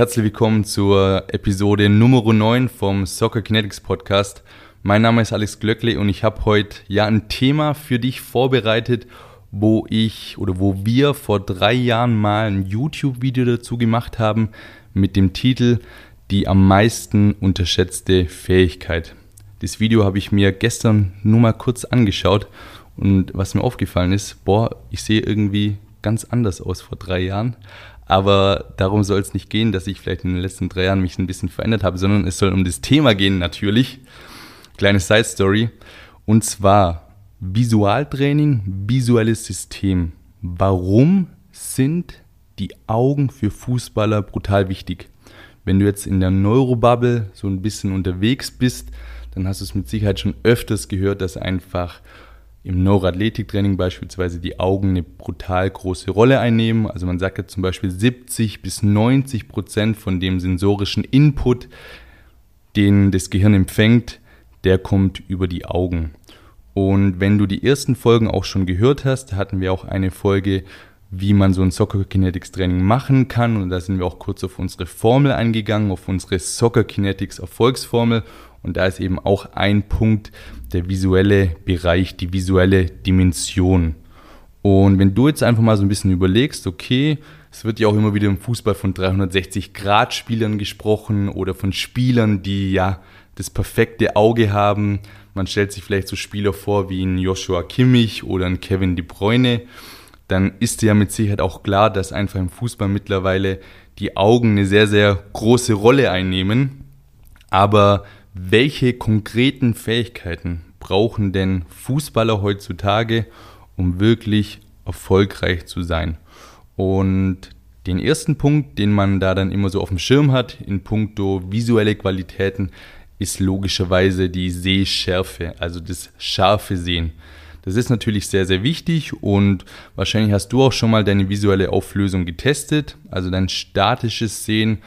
Herzlich willkommen zur Episode Nummer 9 vom Soccer Kinetics Podcast. Mein Name ist Alex Glöckle und ich habe heute ja ein Thema für dich vorbereitet, wo ich oder wo wir vor drei Jahren mal ein YouTube-Video dazu gemacht haben mit dem Titel Die am meisten unterschätzte Fähigkeit. Das Video habe ich mir gestern nur mal kurz angeschaut und was mir aufgefallen ist, boah, ich sehe irgendwie ganz anders aus vor drei Jahren. Aber darum soll es nicht gehen, dass ich vielleicht in den letzten drei Jahren mich ein bisschen verändert habe, sondern es soll um das Thema gehen natürlich. Kleine Side Story. Und zwar Visualtraining, visuelles System. Warum sind die Augen für Fußballer brutal wichtig? Wenn du jetzt in der Neurobubble so ein bisschen unterwegs bist, dann hast du es mit Sicherheit schon öfters gehört, dass einfach im Neuroathletiktraining beispielsweise die Augen eine brutal große Rolle einnehmen. Also man sagt ja zum Beispiel 70 bis 90 Prozent von dem sensorischen Input, den das Gehirn empfängt, der kommt über die Augen. Und wenn du die ersten Folgen auch schon gehört hast, hatten wir auch eine Folge, wie man so ein Soccer Kinetics Training machen kann. Und da sind wir auch kurz auf unsere Formel eingegangen, auf unsere Soccer Kinetics Erfolgsformel. Und da ist eben auch ein Punkt der visuelle Bereich, die visuelle Dimension. Und wenn du jetzt einfach mal so ein bisschen überlegst, okay, es wird ja auch immer wieder im Fußball von 360-Grad-Spielern gesprochen oder von Spielern, die ja das perfekte Auge haben. Man stellt sich vielleicht so Spieler vor wie ein Joshua Kimmich oder ein Kevin De Bruyne. Dann ist ja mit Sicherheit auch klar, dass einfach im Fußball mittlerweile die Augen eine sehr, sehr große Rolle einnehmen. Aber welche konkreten Fähigkeiten brauchen denn Fußballer heutzutage, um wirklich erfolgreich zu sein? Und den ersten Punkt, den man da dann immer so auf dem Schirm hat, in puncto visuelle Qualitäten, ist logischerweise die Sehschärfe, also das scharfe Sehen. Das ist natürlich sehr, sehr wichtig und wahrscheinlich hast du auch schon mal deine visuelle Auflösung getestet, also dein statisches Sehen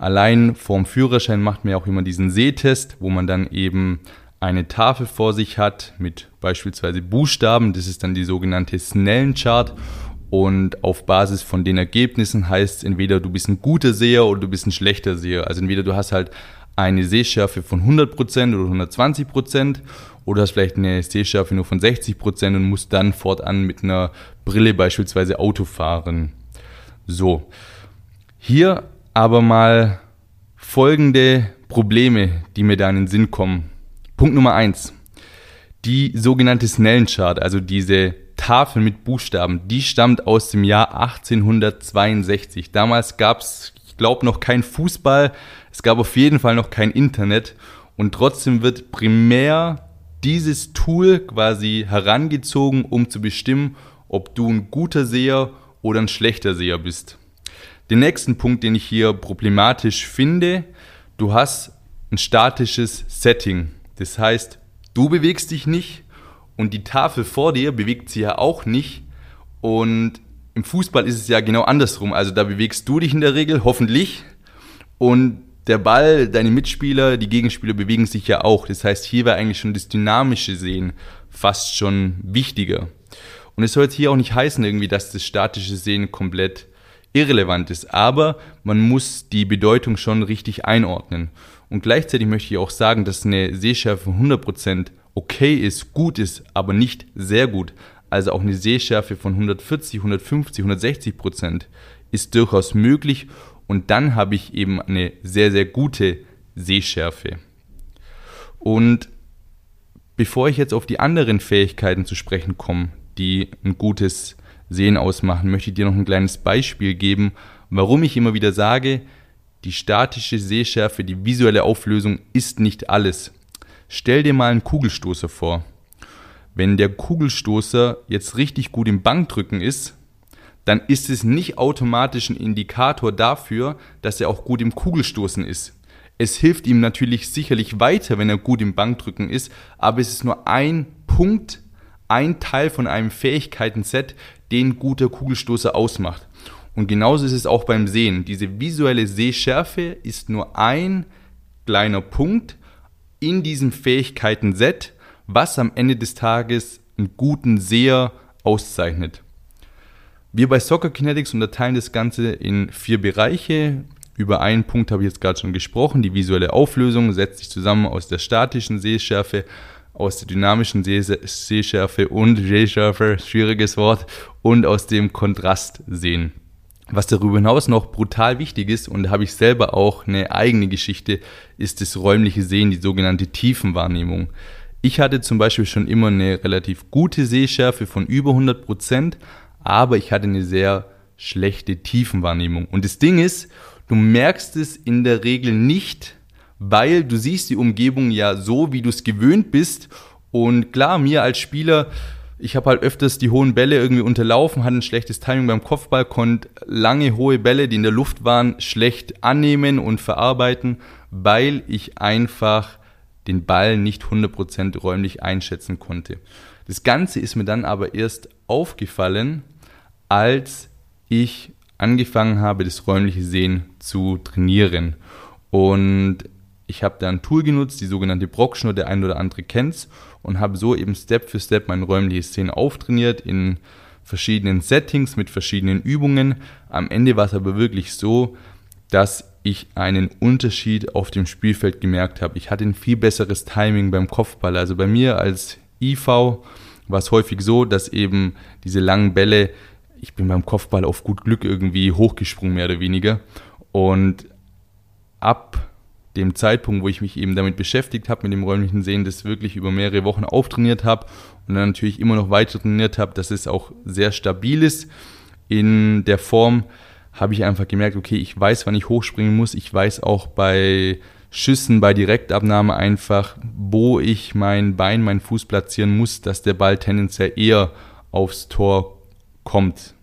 Allein vorm Führerschein macht man ja auch immer diesen Sehtest, wo man dann eben eine Tafel vor sich hat mit beispielsweise Buchstaben. Das ist dann die sogenannte Snellenchart. Und auf Basis von den Ergebnissen heißt es entweder du bist ein guter Seher oder du bist ein schlechter Seher. Also entweder du hast halt eine Sehschärfe von 100% oder 120% oder hast vielleicht eine Sehschärfe nur von 60% und musst dann fortan mit einer Brille beispielsweise Auto fahren. So, hier aber mal folgende Probleme, die mir da in den Sinn kommen. Punkt Nummer eins: Die sogenannte Snellenchart, also diese Tafel mit Buchstaben, die stammt aus dem Jahr 1862. Damals gab es, ich glaube, noch kein Fußball, es gab auf jeden Fall noch kein Internet und trotzdem wird primär dieses Tool quasi herangezogen, um zu bestimmen, ob du ein guter Seher oder ein schlechter Seher bist. Den nächsten Punkt, den ich hier problematisch finde, du hast ein statisches Setting. Das heißt, du bewegst dich nicht und die Tafel vor dir bewegt sich ja auch nicht. Und im Fußball ist es ja genau andersrum. Also da bewegst du dich in der Regel, hoffentlich. Und der Ball, deine Mitspieler, die Gegenspieler bewegen sich ja auch. Das heißt, hier war eigentlich schon das dynamische Sehen fast schon wichtiger. Und es soll jetzt hier auch nicht heißen, irgendwie, dass das statische Sehen komplett irrelevant ist, aber man muss die Bedeutung schon richtig einordnen. Und gleichzeitig möchte ich auch sagen, dass eine Sehschärfe von 100% okay ist, gut ist, aber nicht sehr gut. Also auch eine Sehschärfe von 140, 150, 160% ist durchaus möglich und dann habe ich eben eine sehr, sehr gute Sehschärfe. Und bevor ich jetzt auf die anderen Fähigkeiten zu sprechen komme, die ein gutes Sehen ausmachen, möchte ich dir noch ein kleines Beispiel geben, warum ich immer wieder sage, die statische Sehschärfe, die visuelle Auflösung ist nicht alles. Stell dir mal einen Kugelstoßer vor. Wenn der Kugelstoßer jetzt richtig gut im Bankdrücken ist, dann ist es nicht automatisch ein Indikator dafür, dass er auch gut im Kugelstoßen ist. Es hilft ihm natürlich sicherlich weiter, wenn er gut im Bankdrücken ist, aber es ist nur ein Punkt, ein Teil von einem Fähigkeitenset, den guter Kugelstoßer ausmacht. Und genauso ist es auch beim Sehen. Diese visuelle Sehschärfe ist nur ein kleiner Punkt in diesem Fähigkeiten-Set, was am Ende des Tages einen guten Seher auszeichnet. Wir bei Soccer Kinetics unterteilen das Ganze in vier Bereiche. Über einen Punkt habe ich jetzt gerade schon gesprochen. Die visuelle Auflösung setzt sich zusammen aus der statischen Sehschärfe, aus der dynamischen Sehschärfe und Sehschärfe, schwieriges Wort, und aus dem Kontrastsehen. Was darüber hinaus noch brutal wichtig ist, und da habe ich selber auch eine eigene Geschichte, ist das räumliche Sehen, die sogenannte Tiefenwahrnehmung. Ich hatte zum Beispiel schon immer eine relativ gute Sehschärfe von über 100 Prozent, aber ich hatte eine sehr schlechte Tiefenwahrnehmung. Und das Ding ist, du merkst es in der Regel nicht, weil du siehst die Umgebung ja so, wie du es gewöhnt bist. Und klar, mir als Spieler, ich habe halt öfters die hohen Bälle irgendwie unterlaufen, hatte ein schlechtes Timing beim Kopfball, konnte lange hohe Bälle, die in der Luft waren, schlecht annehmen und verarbeiten, weil ich einfach den Ball nicht 100% räumlich einschätzen konnte. Das Ganze ist mir dann aber erst aufgefallen, als ich angefangen habe, das räumliche Sehen zu trainieren. Und ich habe da ein Tool genutzt, die sogenannte Brockschnur, der ein oder andere kennt und habe so eben Step für Step mein räumliches Sehen auftrainiert in verschiedenen Settings mit verschiedenen Übungen. Am Ende war es aber wirklich so, dass ich einen Unterschied auf dem Spielfeld gemerkt habe. Ich hatte ein viel besseres Timing beim Kopfball. Also bei mir als IV war es häufig so, dass eben diese langen Bälle, ich bin beim Kopfball auf gut Glück irgendwie hochgesprungen, mehr oder weniger. Und ab dem Zeitpunkt, wo ich mich eben damit beschäftigt habe, mit dem räumlichen Sehen, das wirklich über mehrere Wochen auftrainiert habe und dann natürlich immer noch weiter trainiert habe, dass es auch sehr stabil ist in der Form, habe ich einfach gemerkt, okay, ich weiß, wann ich hochspringen muss. Ich weiß auch bei Schüssen, bei Direktabnahme einfach, wo ich mein Bein, meinen Fuß platzieren muss, dass der Ball tendenziell eher aufs Tor kommt.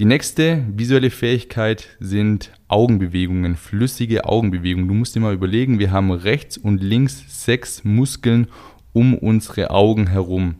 Die nächste visuelle Fähigkeit sind Augenbewegungen, flüssige Augenbewegungen. Du musst dir mal überlegen, wir haben rechts und links sechs Muskeln um unsere Augen herum.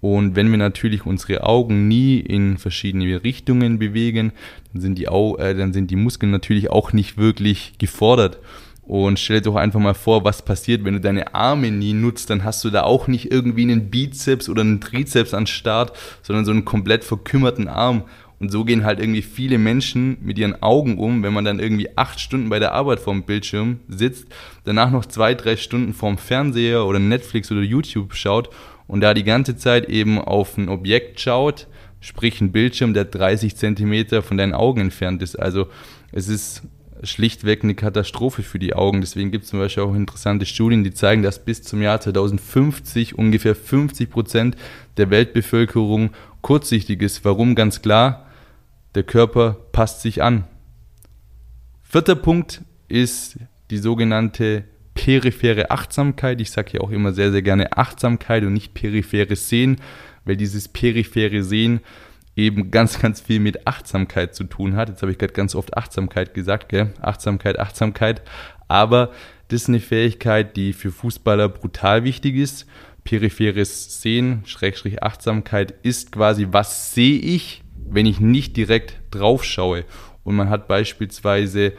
Und wenn wir natürlich unsere Augen nie in verschiedene Richtungen bewegen, dann sind die, Au äh, dann sind die Muskeln natürlich auch nicht wirklich gefordert. Und stell dir doch einfach mal vor, was passiert, wenn du deine Arme nie nutzt, dann hast du da auch nicht irgendwie einen Bizeps oder einen Trizeps an Start, sondern so einen komplett verkümmerten Arm. Und so gehen halt irgendwie viele Menschen mit ihren Augen um, wenn man dann irgendwie acht Stunden bei der Arbeit vorm Bildschirm sitzt, danach noch zwei, drei Stunden vorm Fernseher oder Netflix oder YouTube schaut und da die ganze Zeit eben auf ein Objekt schaut, sprich ein Bildschirm, der 30 Zentimeter von deinen Augen entfernt ist. Also es ist schlichtweg eine Katastrophe für die Augen. Deswegen gibt es zum Beispiel auch interessante Studien, die zeigen, dass bis zum Jahr 2050 ungefähr 50 Prozent der Weltbevölkerung kurzsichtig ist. Warum? Ganz klar, der Körper passt sich an. Vierter Punkt ist die sogenannte periphere Achtsamkeit. Ich sage hier auch immer sehr, sehr gerne Achtsamkeit und nicht peripheres Sehen, weil dieses periphere Sehen eben ganz, ganz viel mit Achtsamkeit zu tun hat. Jetzt habe ich gerade ganz oft Achtsamkeit gesagt, gell? Achtsamkeit, Achtsamkeit. Aber das ist eine Fähigkeit, die für Fußballer brutal wichtig ist. Peripheres Sehen, Schrägstrich Achtsamkeit ist quasi, was sehe ich, wenn ich nicht direkt drauf schaue. Und man hat beispielsweise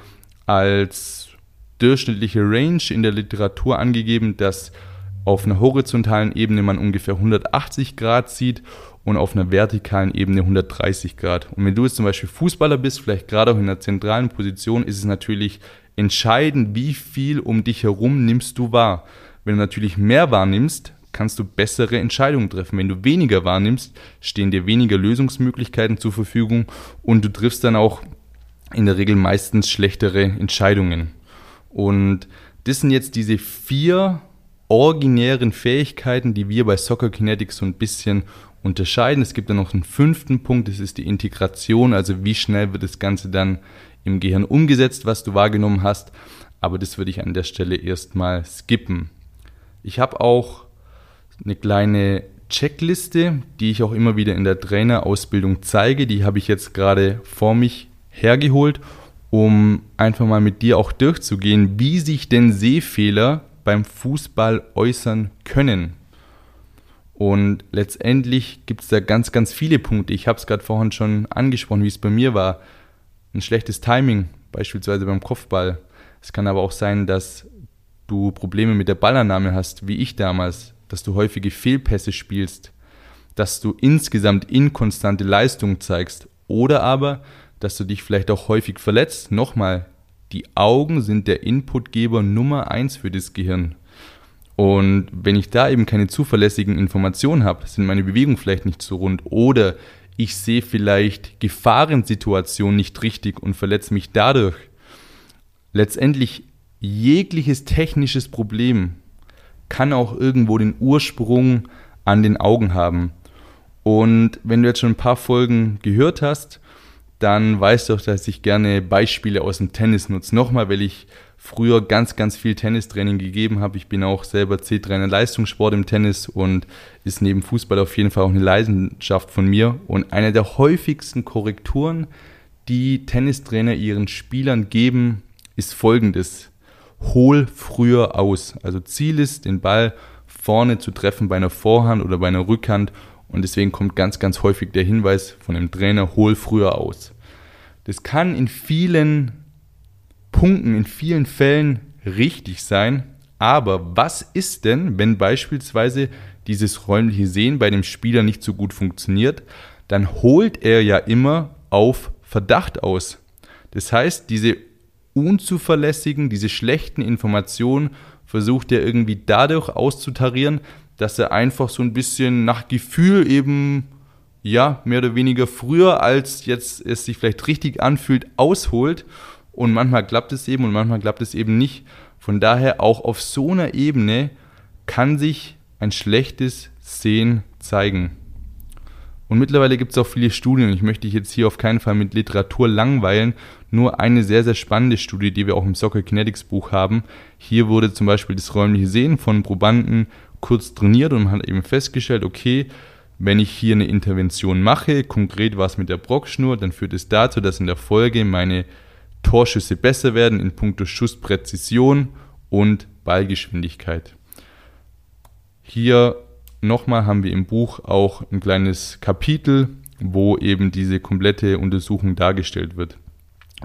als durchschnittliche Range in der Literatur angegeben, dass auf einer horizontalen Ebene man ungefähr 180 Grad sieht und auf einer vertikalen Ebene 130 Grad. Und wenn du jetzt zum Beispiel Fußballer bist, vielleicht gerade auch in einer zentralen Position, ist es natürlich entscheidend, wie viel um dich herum nimmst du wahr. Wenn du natürlich mehr wahrnimmst, kannst du bessere Entscheidungen treffen. Wenn du weniger wahrnimmst, stehen dir weniger Lösungsmöglichkeiten zur Verfügung und du triffst dann auch in der Regel meistens schlechtere Entscheidungen. Und das sind jetzt diese vier originären Fähigkeiten, die wir bei Soccer Kinetics so ein bisschen unterscheiden. Es gibt dann noch einen fünften Punkt, das ist die Integration, also wie schnell wird das Ganze dann im Gehirn umgesetzt, was du wahrgenommen hast. Aber das würde ich an der Stelle erstmal skippen. Ich habe auch eine kleine Checkliste, die ich auch immer wieder in der Trainerausbildung zeige. Die habe ich jetzt gerade vor mich hergeholt um einfach mal mit dir auch durchzugehen, wie sich denn Sehfehler beim Fußball äußern können. Und letztendlich gibt es da ganz, ganz viele Punkte. Ich habe es gerade vorhin schon angesprochen, wie es bei mir war. Ein schlechtes Timing, beispielsweise beim Kopfball. Es kann aber auch sein, dass du Probleme mit der Ballannahme hast, wie ich damals, dass du häufige Fehlpässe spielst, dass du insgesamt inkonstante Leistung zeigst oder aber, dass du dich vielleicht auch häufig verletzt. Nochmal, die Augen sind der Inputgeber Nummer eins für das Gehirn. Und wenn ich da eben keine zuverlässigen Informationen habe, sind meine Bewegungen vielleicht nicht so rund oder ich sehe vielleicht Gefahrensituationen nicht richtig und verletze mich dadurch. Letztendlich jegliches technisches Problem kann auch irgendwo den Ursprung an den Augen haben. Und wenn du jetzt schon ein paar Folgen gehört hast, dann weißt du auch, dass ich gerne Beispiele aus dem Tennis nutze. Nochmal, weil ich früher ganz, ganz viel Tennistraining gegeben habe. Ich bin auch selber C-Trainer Leistungssport im Tennis und ist neben Fußball auf jeden Fall auch eine Leidenschaft von mir. Und eine der häufigsten Korrekturen, die Tennistrainer ihren Spielern geben, ist folgendes. Hol früher aus. Also Ziel ist, den Ball vorne zu treffen bei einer Vorhand oder bei einer Rückhand und deswegen kommt ganz, ganz häufig der Hinweis von dem Trainer, hol früher aus. Das kann in vielen Punkten, in vielen Fällen richtig sein, aber was ist denn, wenn beispielsweise dieses räumliche Sehen bei dem Spieler nicht so gut funktioniert? Dann holt er ja immer auf Verdacht aus. Das heißt, diese unzuverlässigen, diese schlechten Informationen versucht er irgendwie dadurch auszutarieren, dass er einfach so ein bisschen nach Gefühl eben, ja, mehr oder weniger früher, als jetzt es sich vielleicht richtig anfühlt, ausholt. Und manchmal klappt es eben und manchmal klappt es eben nicht. Von daher auch auf so einer Ebene kann sich ein schlechtes Sehen zeigen. Und mittlerweile gibt es auch viele Studien. Ich möchte dich jetzt hier auf keinen Fall mit Literatur langweilen. Nur eine sehr, sehr spannende Studie, die wir auch im Soccer Kinetics Buch haben. Hier wurde zum Beispiel das räumliche Sehen von Probanden kurz trainiert und man hat eben festgestellt, okay, wenn ich hier eine Intervention mache, konkret was mit der Brockschnur, dann führt es dazu, dass in der Folge meine Torschüsse besser werden in puncto Schusspräzision und Ballgeschwindigkeit. Hier nochmal haben wir im Buch auch ein kleines Kapitel, wo eben diese komplette Untersuchung dargestellt wird.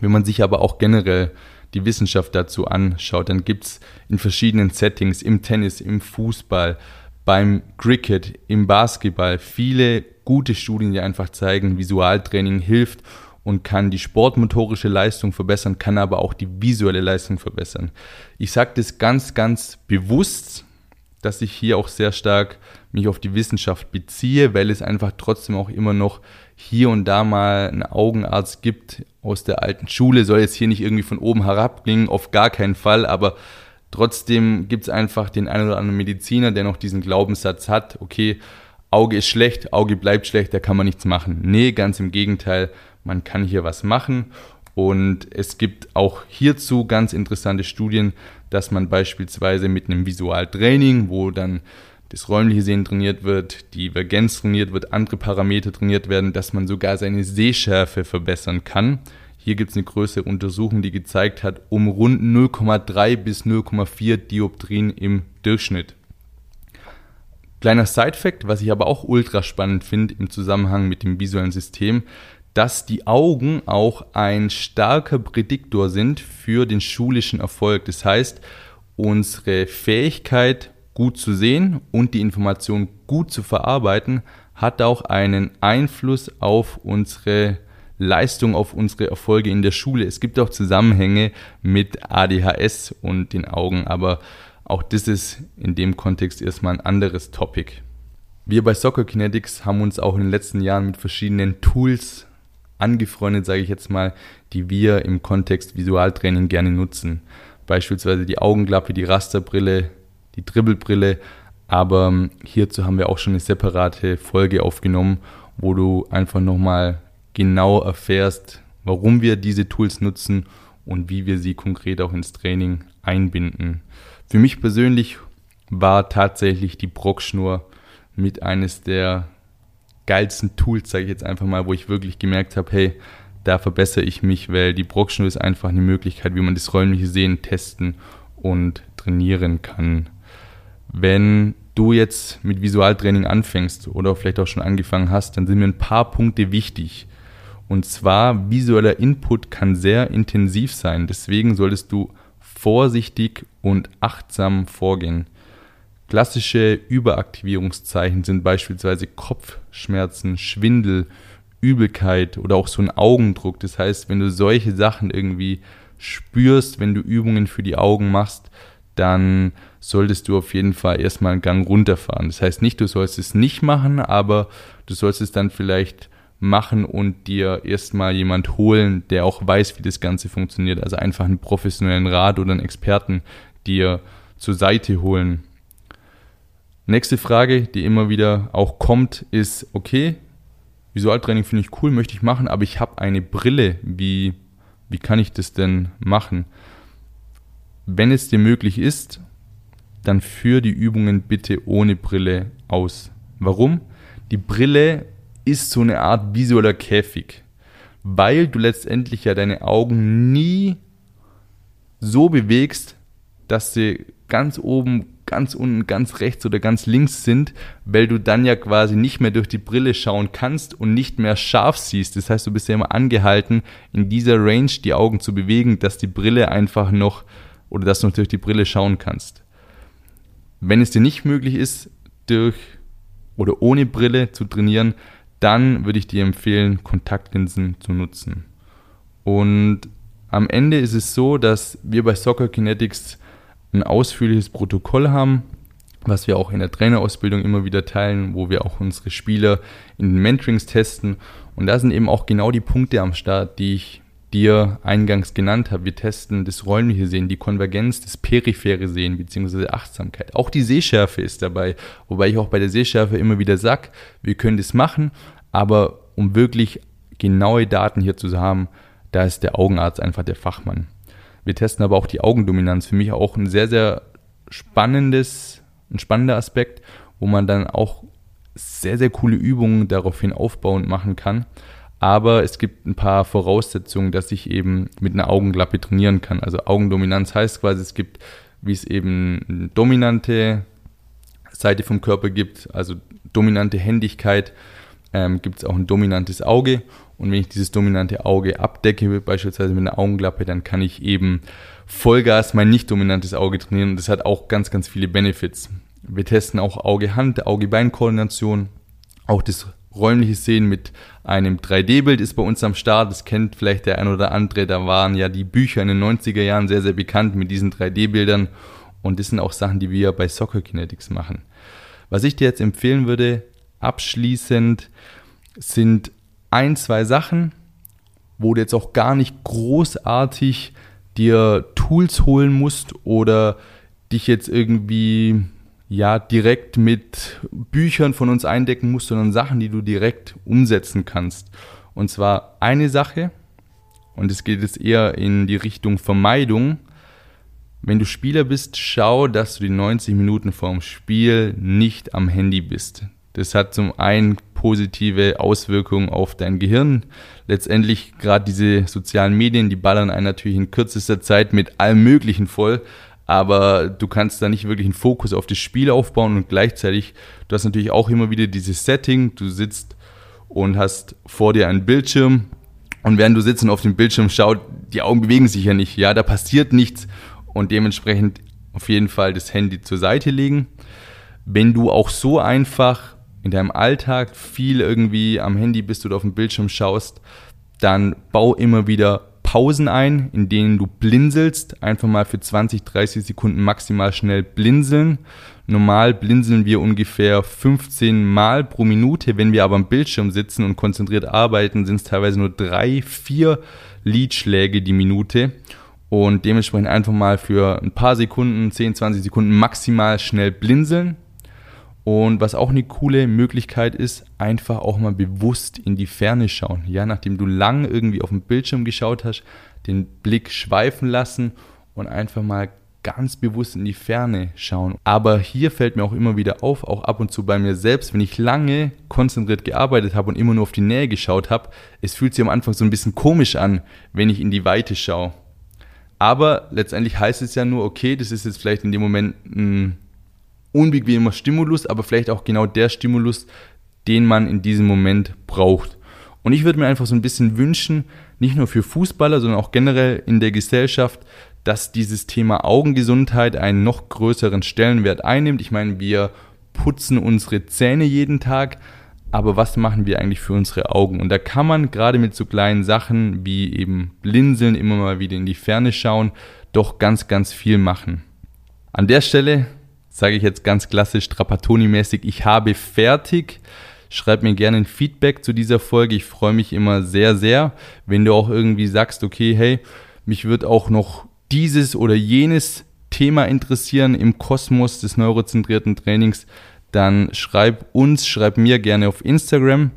Wenn man sich aber auch generell die Wissenschaft dazu anschaut, dann gibt es in verschiedenen Settings, im Tennis, im Fußball, beim Cricket, im Basketball viele gute Studien, die einfach zeigen, Visualtraining hilft und kann die sportmotorische Leistung verbessern, kann aber auch die visuelle Leistung verbessern. Ich sage das ganz, ganz bewusst, dass ich hier auch sehr stark mich auf die Wissenschaft beziehe, weil es einfach trotzdem auch immer noch hier und da mal einen Augenarzt gibt aus der alten Schule, soll jetzt hier nicht irgendwie von oben herab klingen, auf gar keinen Fall, aber trotzdem gibt es einfach den einen oder anderen Mediziner, der noch diesen Glaubenssatz hat, okay, Auge ist schlecht, Auge bleibt schlecht, da kann man nichts machen. Nee, ganz im Gegenteil, man kann hier was machen und es gibt auch hierzu ganz interessante Studien, dass man beispielsweise mit einem Visualtraining, wo dann das räumliche Sehen trainiert wird, die Divergenz trainiert wird, andere Parameter trainiert werden, dass man sogar seine Sehschärfe verbessern kann. Hier gibt es eine größere Untersuchung, die gezeigt hat, um rund 0,3 bis 0,4 Dioptrien im Durchschnitt. Kleiner Side-Fact, was ich aber auch ultra spannend finde im Zusammenhang mit dem visuellen System, dass die Augen auch ein starker Prädiktor sind für den schulischen Erfolg. Das heißt, unsere Fähigkeit, gut zu sehen und die Information gut zu verarbeiten, hat auch einen Einfluss auf unsere Leistung, auf unsere Erfolge in der Schule. Es gibt auch Zusammenhänge mit ADHS und den Augen, aber auch das ist in dem Kontext erstmal ein anderes Topic. Wir bei Soccer Kinetics haben uns auch in den letzten Jahren mit verschiedenen Tools angefreundet, sage ich jetzt mal, die wir im Kontext Visualtraining gerne nutzen. Beispielsweise die Augenklappe, die Rasterbrille, die Dribbelbrille. Aber ähm, hierzu haben wir auch schon eine separate Folge aufgenommen, wo du einfach nochmal genau erfährst, warum wir diese Tools nutzen und wie wir sie konkret auch ins Training einbinden. Für mich persönlich war tatsächlich die Brockschnur mit eines der geilsten Tools, sage ich jetzt einfach mal, wo ich wirklich gemerkt habe, hey, da verbessere ich mich, weil die Brockschnur ist einfach eine Möglichkeit, wie man das räumliche Sehen testen und trainieren kann. Wenn du jetzt mit Visualtraining anfängst oder vielleicht auch schon angefangen hast, dann sind mir ein paar Punkte wichtig. Und zwar, visueller Input kann sehr intensiv sein. Deswegen solltest du vorsichtig und achtsam vorgehen. Klassische Überaktivierungszeichen sind beispielsweise Kopfschmerzen, Schwindel, Übelkeit oder auch so ein Augendruck. Das heißt, wenn du solche Sachen irgendwie spürst, wenn du Übungen für die Augen machst, dann solltest du auf jeden Fall erstmal einen Gang runterfahren. Das heißt nicht, du sollst es nicht machen, aber du sollst es dann vielleicht machen und dir erstmal jemand holen, der auch weiß, wie das Ganze funktioniert. Also einfach einen professionellen Rat oder einen Experten dir zur Seite holen. Nächste Frage, die immer wieder auch kommt, ist, okay, Visualtraining finde ich cool, möchte ich machen, aber ich habe eine Brille. Wie, wie kann ich das denn machen? Wenn es dir möglich ist, dann führ die Übungen bitte ohne Brille aus. Warum? Die Brille ist so eine Art visueller Käfig, weil du letztendlich ja deine Augen nie so bewegst, dass sie ganz oben, ganz unten, ganz rechts oder ganz links sind, weil du dann ja quasi nicht mehr durch die Brille schauen kannst und nicht mehr scharf siehst. Das heißt, du bist ja immer angehalten, in dieser Range die Augen zu bewegen, dass die Brille einfach noch oder dass du durch die Brille schauen kannst. Wenn es dir nicht möglich ist, durch oder ohne Brille zu trainieren, dann würde ich dir empfehlen, Kontaktlinsen zu nutzen. Und am Ende ist es so, dass wir bei Soccer Kinetics ein ausführliches Protokoll haben, was wir auch in der Trainerausbildung immer wieder teilen, wo wir auch unsere Spieler in den Mentorings testen. Und da sind eben auch genau die Punkte am Start, die ich dir eingangs genannt habe. Wir testen das räumliche Sehen, die Konvergenz, das periphere Sehen bzw. Achtsamkeit. Auch die Sehschärfe ist dabei, wobei ich auch bei der Sehschärfe immer wieder sage, wir können das machen, aber um wirklich genaue Daten hier zu haben, da ist der Augenarzt einfach der Fachmann. Wir testen aber auch die Augendominanz. Für mich auch ein sehr, sehr spannendes, ein spannender Aspekt, wo man dann auch sehr, sehr coole Übungen daraufhin aufbauend machen kann. Aber es gibt ein paar Voraussetzungen, dass ich eben mit einer Augenklappe trainieren kann. Also Augendominanz heißt quasi, es gibt, wie es eben eine dominante Seite vom Körper gibt, also dominante Händigkeit, ähm, gibt es auch ein dominantes Auge. Und wenn ich dieses dominante Auge abdecke, beispielsweise mit einer Augenklappe, dann kann ich eben Vollgas mein nicht dominantes Auge trainieren. Und das hat auch ganz, ganz viele Benefits. Wir testen auch Auge-Hand, Auge-Bein-Koordination, auch das räumliche Sehen mit einem 3D-Bild ist bei uns am Start. Das kennt vielleicht der ein oder andere. Da waren ja die Bücher in den 90er Jahren sehr, sehr bekannt mit diesen 3D-Bildern. Und das sind auch Sachen, die wir bei Soccer Kinetics machen. Was ich dir jetzt empfehlen würde, abschließend, sind ein, zwei Sachen, wo du jetzt auch gar nicht großartig dir Tools holen musst oder dich jetzt irgendwie ja direkt mit Büchern von uns eindecken musst, sondern Sachen, die du direkt umsetzen kannst. Und zwar eine Sache, und es geht jetzt eher in die Richtung Vermeidung. Wenn du Spieler bist, schau, dass du die 90 Minuten vorm Spiel nicht am Handy bist. Das hat zum einen positive Auswirkungen auf dein Gehirn. Letztendlich gerade diese sozialen Medien, die ballern einen natürlich in kürzester Zeit mit allem Möglichen voll aber du kannst da nicht wirklich einen Fokus auf das Spiel aufbauen und gleichzeitig, du hast natürlich auch immer wieder dieses Setting, du sitzt und hast vor dir einen Bildschirm und während du sitzt und auf dem Bildschirm schaut, die Augen bewegen sich ja nicht, ja, da passiert nichts und dementsprechend auf jeden Fall das Handy zur Seite legen. Wenn du auch so einfach in deinem Alltag viel irgendwie am Handy bist oder auf dem Bildschirm schaust, dann bau immer wieder Pausen ein, in denen du blinzelst. Einfach mal für 20, 30 Sekunden maximal schnell blinzeln. Normal blinzeln wir ungefähr 15 Mal pro Minute. Wenn wir aber am Bildschirm sitzen und konzentriert arbeiten, sind es teilweise nur drei, vier Lidschläge die Minute. Und dementsprechend einfach mal für ein paar Sekunden, 10, 20 Sekunden maximal schnell blinzeln. Und was auch eine coole Möglichkeit ist, einfach auch mal bewusst in die Ferne schauen. Ja, nachdem du lang irgendwie auf dem Bildschirm geschaut hast, den Blick schweifen lassen und einfach mal ganz bewusst in die Ferne schauen. Aber hier fällt mir auch immer wieder auf, auch ab und zu bei mir selbst, wenn ich lange konzentriert gearbeitet habe und immer nur auf die Nähe geschaut habe, es fühlt sich am Anfang so ein bisschen komisch an, wenn ich in die Weite schaue. Aber letztendlich heißt es ja nur, okay, das ist jetzt vielleicht in dem Moment ein unbequemer Stimulus, aber vielleicht auch genau der Stimulus, den man in diesem Moment braucht. Und ich würde mir einfach so ein bisschen wünschen, nicht nur für Fußballer, sondern auch generell in der Gesellschaft, dass dieses Thema Augengesundheit einen noch größeren Stellenwert einnimmt. Ich meine, wir putzen unsere Zähne jeden Tag, aber was machen wir eigentlich für unsere Augen? Und da kann man gerade mit so kleinen Sachen wie eben blinzeln, immer mal wieder in die Ferne schauen, doch ganz, ganz viel machen. An der Stelle sage ich jetzt ganz klassisch Trapattoni-mäßig, ich habe fertig. Schreib mir gerne ein Feedback zu dieser Folge. Ich freue mich immer sehr, sehr, wenn du auch irgendwie sagst, okay, hey, mich wird auch noch dieses oder jenes Thema interessieren im Kosmos des neurozentrierten Trainings, dann schreib uns, schreib mir gerne auf Instagram.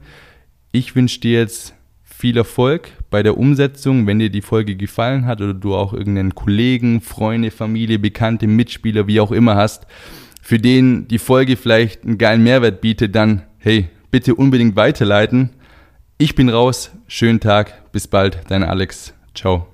Ich wünsche dir jetzt viel Erfolg bei der Umsetzung, wenn dir die Folge gefallen hat oder du auch irgendeinen Kollegen, Freunde, Familie, Bekannte, Mitspieler, wie auch immer hast, für den die Folge vielleicht einen geilen Mehrwert bietet, dann hey, bitte unbedingt weiterleiten. Ich bin raus, schönen Tag, bis bald, dein Alex, ciao.